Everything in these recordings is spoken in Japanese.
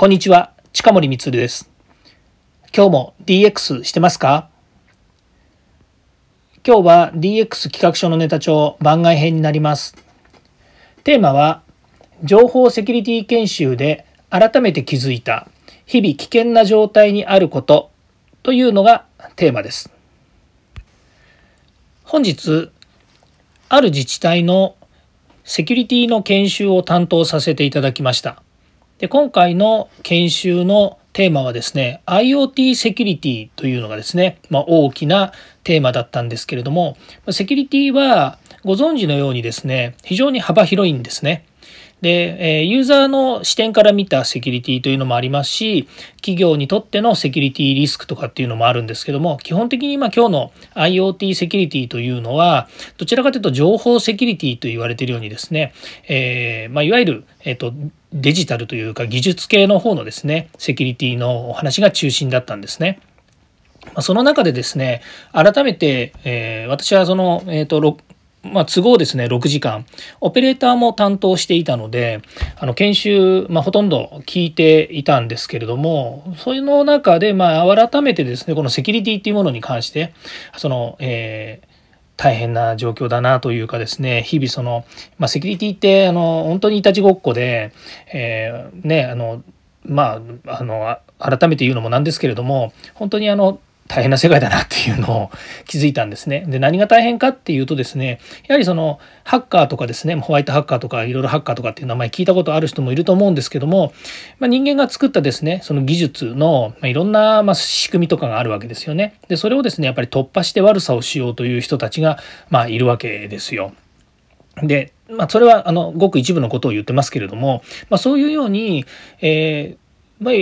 こんにちは、近森光です。今日も DX してますか？今日は DX 企画書のネタ帳番外編になります。テーマは、情報セキュリティ研修で改めて気づいた日々危険な状態にあることというのがテーマです。本日、ある自治体のセキュリティの研修を担当させていただきました。で今回の研修のテーマはですね IoT セキュリティというのがですね、まあ、大きなテーマだったんですけれどもセキュリティはご存知のようにですね非常に幅広いんですね。で、えユーザーの視点から見たセキュリティというのもありますし、企業にとってのセキュリティリスクとかっていうのもあるんですけども、基本的に今今日の IoT セキュリティというのは、どちらかというと情報セキュリティと言われているようにですね、えー、まあ、いわゆる、えっ、と、デジタルというか技術系の方のですね、セキュリティのお話が中心だったんですね。その中でですね、改めて、えー、私はその、えっ、ー、と、まあ、都合ですね、6時間、オペレーターも担当していたので、あの、研修、まあ、ほとんど聞いていたんですけれども、その中で、まあ、改めてですね、このセキュリティっていうものに関して、その、えー、大変な状況だなというかですね、日々その、まあ、セキュリティって、あの、本当にいたちごっこで、えー、ね、あの、まあ、あの、改めて言うのもなんですけれども、本当にあの、大変な世界だなっていうのを気づいたんですね。で、何が大変かっていうとですね、やはりそのハッカーとかですね、ホワイトハッカーとかいろいろハッカーとかっていう名前聞いたことある人もいると思うんですけども、まあ、人間が作ったですね、その技術の、まあ、いろんな、ま仕組みとかがあるわけですよね。で、それをですね、やっぱり突破して悪さをしようという人たちが、まあ、いるわけですよ。で、まあ、それはあのごく一部のことを言ってますけれども、まあ、そういうように、えーまあ、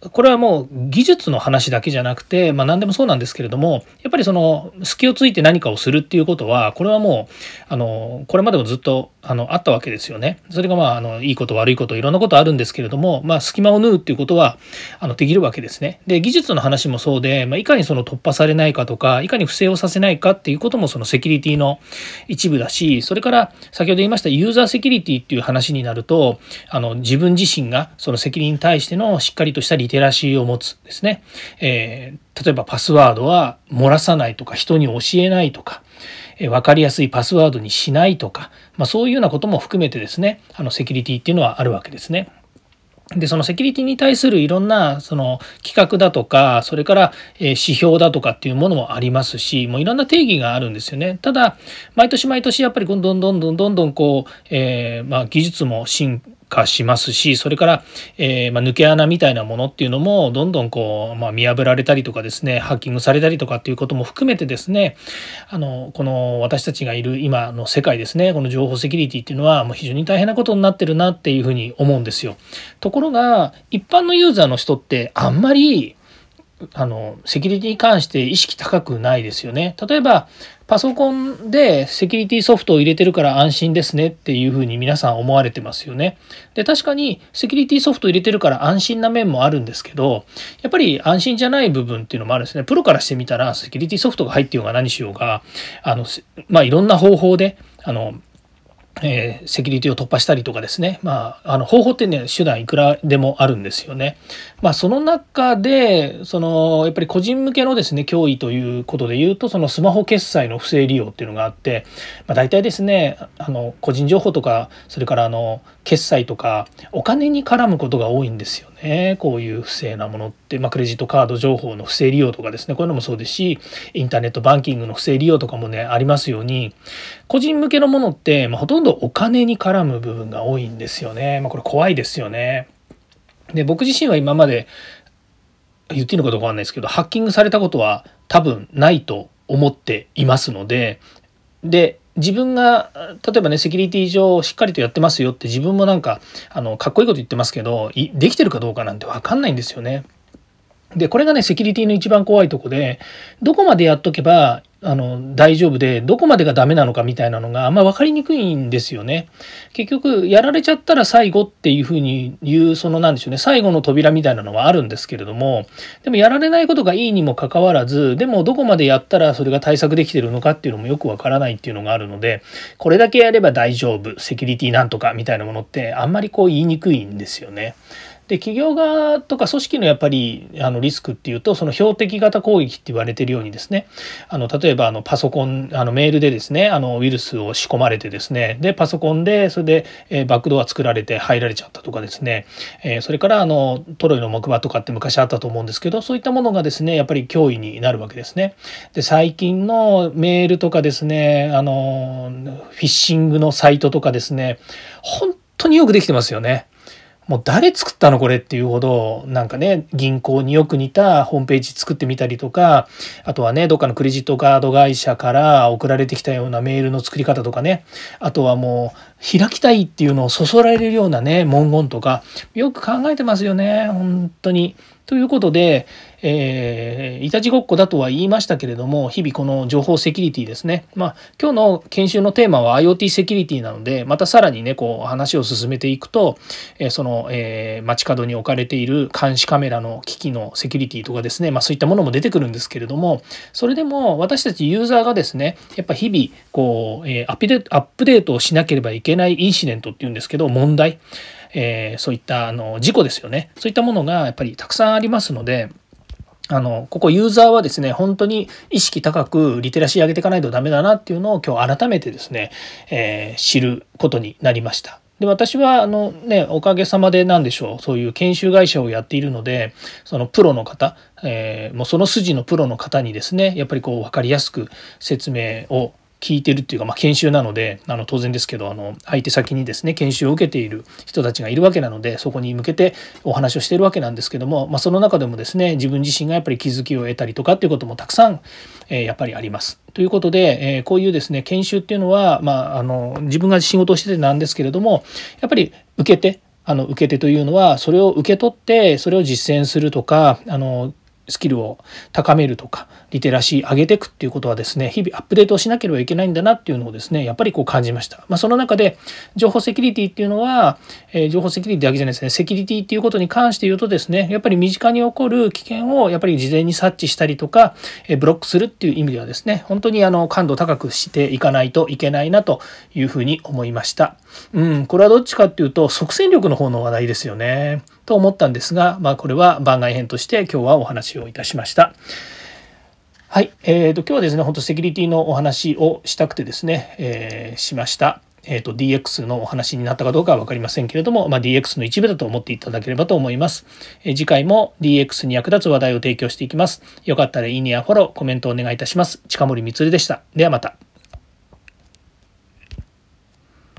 これはもう技術の話だけじゃなくて、まあ何でもそうなんですけれども、やっぱりその隙をついて何かをするっていうことは、これはもう、あの、これまでもずっとあのあったわけですよね。それがまあ、あの、いいこと悪いこといろんなことあるんですけれども、まあ隙間を縫うっていうことは、あの、できるわけですね。で、技術の話もそうで、まあいかにその突破されないかとか、いかに不正をさせないかっていうこともそのセキュリティの一部だし、それから先ほど言いましたユーザーセキュリティっていう話になると、あの、自分自身がそのセキュリティに対してのしっかりとしたリテラシーを持つですね、えー、例えばパスワードは漏らさないとか人に教えないとか、分かりやすいパスワードにしないとか、まあ、そういうようなことも含めてですねあのセキュリティっていうのはあるわけですね。で、そのセキュリティに対するいろんなその企画だとか、それから指標だとかっていうものもありますし、もういろんな定義があるんですよね。ただ、毎年毎年やっぱりどんどんどんどんどんどんこう、えー、まあ技術も進化しますしそれから、えー、まあ、抜け穴みたいなものっていうのもどんどんこう、まあ、見破られたりとかですねハッキングされたりとかっていうことも含めてですねあのこの私たちがいる今の世界ですねこの情報セキュリティっていうのはもう非常に大変なことになってるなっていうふうに思うんですよ。ところが一般のユーザーの人ってあんまりあのセキュリティに関して意識高くないですよね。例えばパソコンでセキュリティソフトを入れてるから安心ですねっていうふうに皆さん思われてますよね。で確かにセキュリティソフト入れてるから安心な面もあるんですけどやっぱり安心じゃない部分っていうのもあるんですね。プロからしてみたらセキュリティソフトが入ってようが何しようがあのまあいろんな方法であのえー、セキュリティを突破したりとかですね、まあ、あの方法ってね手段いくらでもあるんですよね。まあ、その中でそのやっぱり個人向けのですね脅威ということで言うとそのスマホ決済の不正利用っていうのがあって、まあ、大体ですねあの個人情報とかそれからあの決済とかお金に絡むことが多いんですよねこういう不正なものって、まあ、クレジットカード情報の不正利用とかですねこういうのもそうですしインターネットバンキングの不正利用とかもねありますように個人向けのものって、まあ、ほとんどお金に絡む部分が多いんですよね、まあ、これ怖いですよね。で僕自身は今まで言っていいのかどうかわかんないですけどハッキングされたことは多分ないと思っていますのでで自分が例えばねセキュリティ上しっかりとやってますよって自分もなんかあのかっこいいこと言ってますけどできてるかどうかなんて分かんないんですよね。でこれがねセキュリティの一番怖いとこでどこまでやっとけばあの大丈夫でどこまでがダメなのかみたいなのがあんま分かりにくいんですよね。結局やられちゃったら最後っていうふうに言うそのなんでしょうね最後の扉みたいなのはあるんですけれどもでもやられないことがいいにもかかわらずでもどこまでやったらそれが対策できてるのかっていうのもよく分からないっていうのがあるのでこれだけやれば大丈夫セキュリティなんとかみたいなものってあんまりこう言いにくいんですよね。で企業側とか組織のやっぱりあのリスクっていうとその標的型攻撃って言われてるようにですねあの例えばあのパソコンあのメールでですねあのウイルスを仕込まれてですねでパソコンでそれで、えー、バックドア作られて入られちゃったとかですね、えー、それからあのトロイの木馬とかって昔あったと思うんですけどそういったものがですねやっぱり脅威になるわけですね。で最近のメールとかですねあのフィッシングのサイトとかですね本当によくできてますよね。もう誰作ったのこれっていうほどなんかね銀行によく似たホームページ作ってみたりとかあとはねどっかのクレジットカード会社から送られてきたようなメールの作り方とかねあとはもう開きたいっていうのをそそられるようなね文言とかよく考えてますよね本当に。ということで、えー、いたちごっこだとは言いましたけれども、日々この情報セキュリティですね。まあ、今日の研修のテーマは IoT セキュリティなので、またさらにね、こう話を進めていくと、えー、その、えー、街角に置かれている監視カメラの機器のセキュリティとかですね、まあそういったものも出てくるんですけれども、それでも私たちユーザーがですね、やっぱ日々、こう、えー、アップデアップデートをしなければいけないインシデントっていうんですけど、問題。えー、そういったあの事故ですよねそういったものがやっぱりたくさんありますのであのここユーザーはですね本当に意識高くリテラシー上げていかないとダメだなっていうのを今日改めてですね、えー、知ることになりました。で私はあのねおかげさまで何でしょうそういう研修会社をやっているのでそのプロの方、えー、もうその筋のプロの方にですねやっぱりこう分かりやすく説明を聞いてるっていうか、まあ、研修なのであの当然ですけどあの相手先にですね研修を受けている人たちがいるわけなのでそこに向けてお話をしているわけなんですけども、まあ、その中でもですね自分自身がやっぱり気づきを得たりとかっていうこともたくさん、え、やっぱりあります。ということで、え、こういうですね研修っていうのは、まあ、あの自分が仕事をしててなんですけれどもやっぱり受けてあの受け手というのはそれを受け取ってそれを実践するとかあのスキルを高めるとかリテラシー上げていくっていうことはですね日々アップデートをしなければいけないんだなっていうのをですねやっぱりこう感じました、まあ、その中で情報セキュリティっていうのは、えー、情報セキュリティだけじゃないですねセキュリティっていうことに関して言うとですねやっぱり身近に起こる危険をやっぱり事前に察知したりとか、えー、ブロックするっていう意味ではですね本当にあの感度高くしていかないといけないなというふうに思いました。うんこれはどっちかっていうと即戦力の方の話題ですよね。と思ったんですが、まあ、これは番外編として今日はお話をいたしました。はい、えーと、今日はですね、本当セキュリティのお話をしたくてですね、えー、しました。えーと、DX のお話になったかどうかは分かりませんけれども、まあ、DX の一部だと思っていただければと思います、えー、次回も DX に役立つ話題を提供していきます。よかったらいいねやフォロー、コメントをお願いいたします。近森光でした。ではまた。